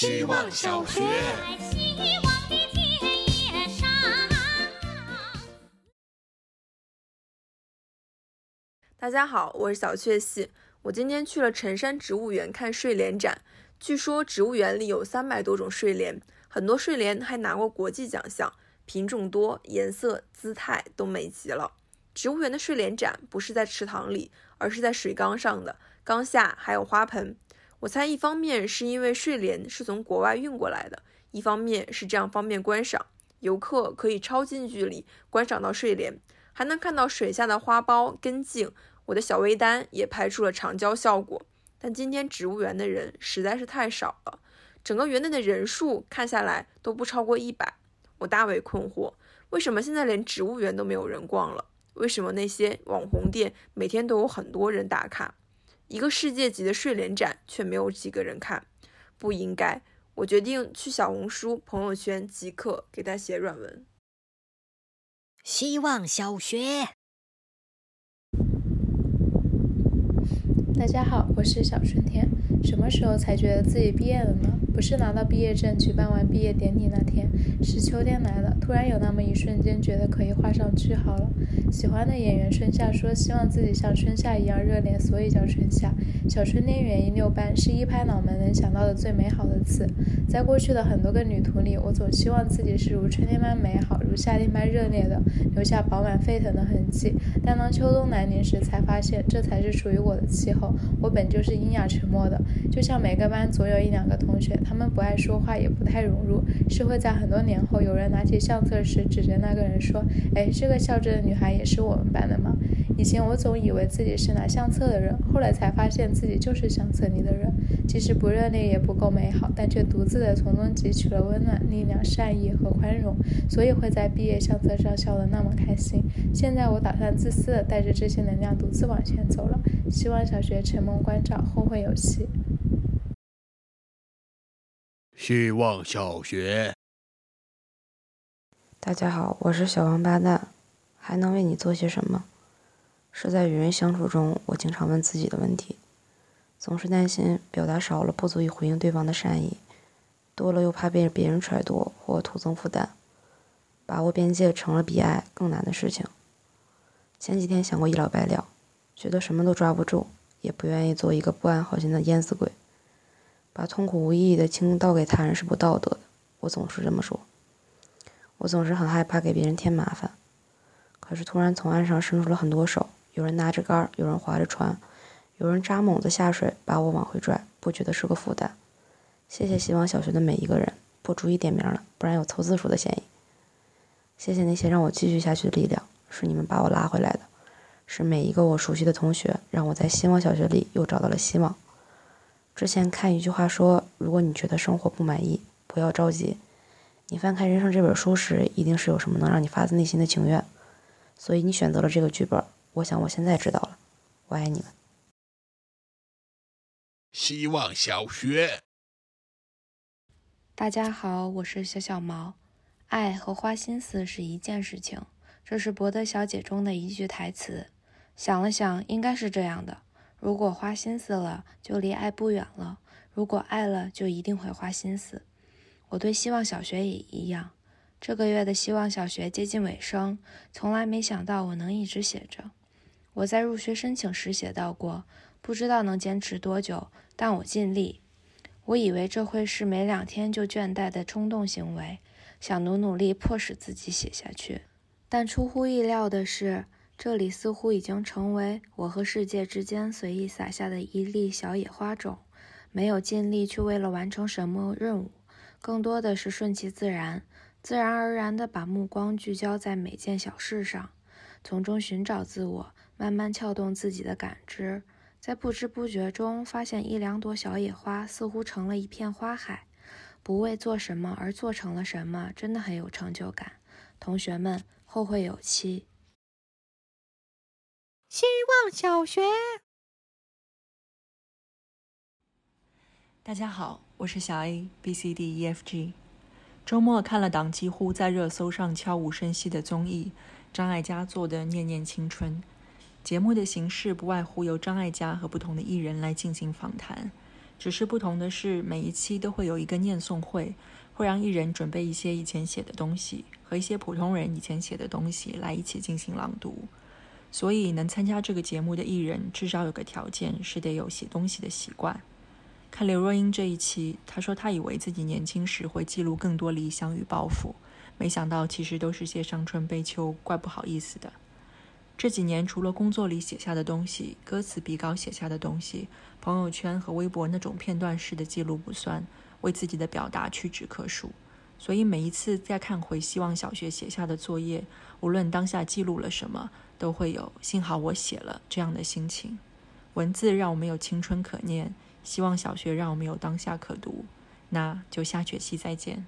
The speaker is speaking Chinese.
希望小学。大家好，我是小雀系。我今天去了辰山植物园看睡莲展。据说植物园里有三百多种睡莲，很多睡莲还拿过国际奖项，品种多，颜色、姿态都美极了。植物园的睡莲展不是在池塘里，而是在水缸上的，缸下还有花盆。我猜一方面是因为睡莲是从国外运过来的，一方面是这样方便观赏，游客可以超近距离观赏到睡莲，还能看到水下的花苞、根茎。我的小微单也拍出了长焦效果。但今天植物园的人实在是太少了，整个园内的人数看下来都不超过一百。我大为困惑，为什么现在连植物园都没有人逛了？为什么那些网红店每天都有很多人打卡？一个世界级的睡莲展却没有几个人看，不应该。我决定去小红书朋友圈即刻给他写软文。希望小学。大家好，我是小春天。什么时候才觉得自己毕业了呢？不是拿到毕业证、举办完毕业典礼那天，是秋天来了，突然有那么一瞬间，觉得可以画上句号了。喜欢的演员春夏说，希望自己像春夏一样热烈，所以叫春夏。小春天园艺六班是一拍脑门能想到的最美好的词。在过去的很多个旅途里，我总希望自己是如春天般美好，夏天般热烈的，留下饱满沸腾的痕迹。但当秋冬来临时，才发现这才是属于我的气候。我本就是阴哑沉默的，就像每个班总有一两个同学。他们不爱说话，也不太融入，是会在很多年后，有人拿起相册时，指着那个人说：“哎，这个校着的女孩也是我们班的吗？”以前我总以为自己是拿相册的人，后来才发现自己就是相册里的人。即使不热烈，也不够美好，但却独自的从中汲取了温暖、力量、善意和宽容，所以会在毕业相册上笑得那么开心。现在我打算自私的带着这些能量，独自往前走了。希望小学承蒙关照，后会有期。希望小学。大家好，我是小王八蛋，还能为你做些什么？是在与人相处中，我经常问自己的问题，总是担心表达少了不足以回应对方的善意，多了又怕被别人揣度或徒增负担，把握边界成了比爱更难的事情。前几天想过一了百了，觉得什么都抓不住，也不愿意做一个不安好心的淹死鬼。把痛苦无意义的倾倒给他人是不道德的，我总是这么说。我总是很害怕给别人添麻烦，可是突然从岸上伸出了很多手，有人拿着杆，有人划着船，有人扎猛子下水把我往回拽，不觉得是个负担。谢谢希望小学的每一个人，不逐一点名了，不然有凑字数的嫌疑。谢谢那些让我继续下去的力量，是你们把我拉回来的，是每一个我熟悉的同学，让我在希望小学里又找到了希望。之前看一句话说，如果你觉得生活不满意，不要着急。你翻开人生这本书时，一定是有什么能让你发自内心的情愿，所以你选择了这个剧本。我想我现在知道了，我爱你们。希望小学。大家好，我是小小毛。爱和花心思是一件事情，这是博德小姐中的一句台词。想了想，应该是这样的。如果花心思了，就离爱不远了；如果爱了，就一定会花心思。我对希望小学也一样。这个月的希望小学接近尾声，从来没想到我能一直写着。我在入学申请时写到过，不知道能坚持多久，但我尽力。我以为这会是没两天就倦怠的冲动行为，想努努力迫使自己写下去。但出乎意料的是。这里似乎已经成为我和世界之间随意撒下的一粒小野花种，没有尽力去为了完成什么任务，更多的是顺其自然，自然而然地把目光聚焦在每件小事上，从中寻找自我，慢慢撬动自己的感知，在不知不觉中发现一两朵小野花似乎成了一片花海，不为做什么而做成了什么，真的很有成就感。同学们，后会有期。希望小学。大家好，我是小 A B C D E F G。周末看了档几乎在热搜上悄无声息的综艺，张艾嘉做的《念念青春》。节目的形式不外乎由张艾嘉和不同的艺人来进行访谈，只是不同的是，每一期都会有一个念诵会，会让艺人准备一些以前写的东西和一些普通人以前写的东西来一起进行朗读。所以，能参加这个节目的艺人，至少有个条件是得有写东西的习惯。看刘若英这一期，她说她以为自己年轻时会记录更多理想与抱负，没想到其实都是些伤春悲秋，怪不好意思的。这几年，除了工作里写下的东西、歌词比稿写下的东西、朋友圈和微博那种片段式的记录不算，为自己的表达屈指可数。所以每一次再看回希望小学写下的作业，无论当下记录了什么，都会有幸好我写了这样的心情。文字让我们有青春可念，希望小学让我们有当下可读。那就下学期再见。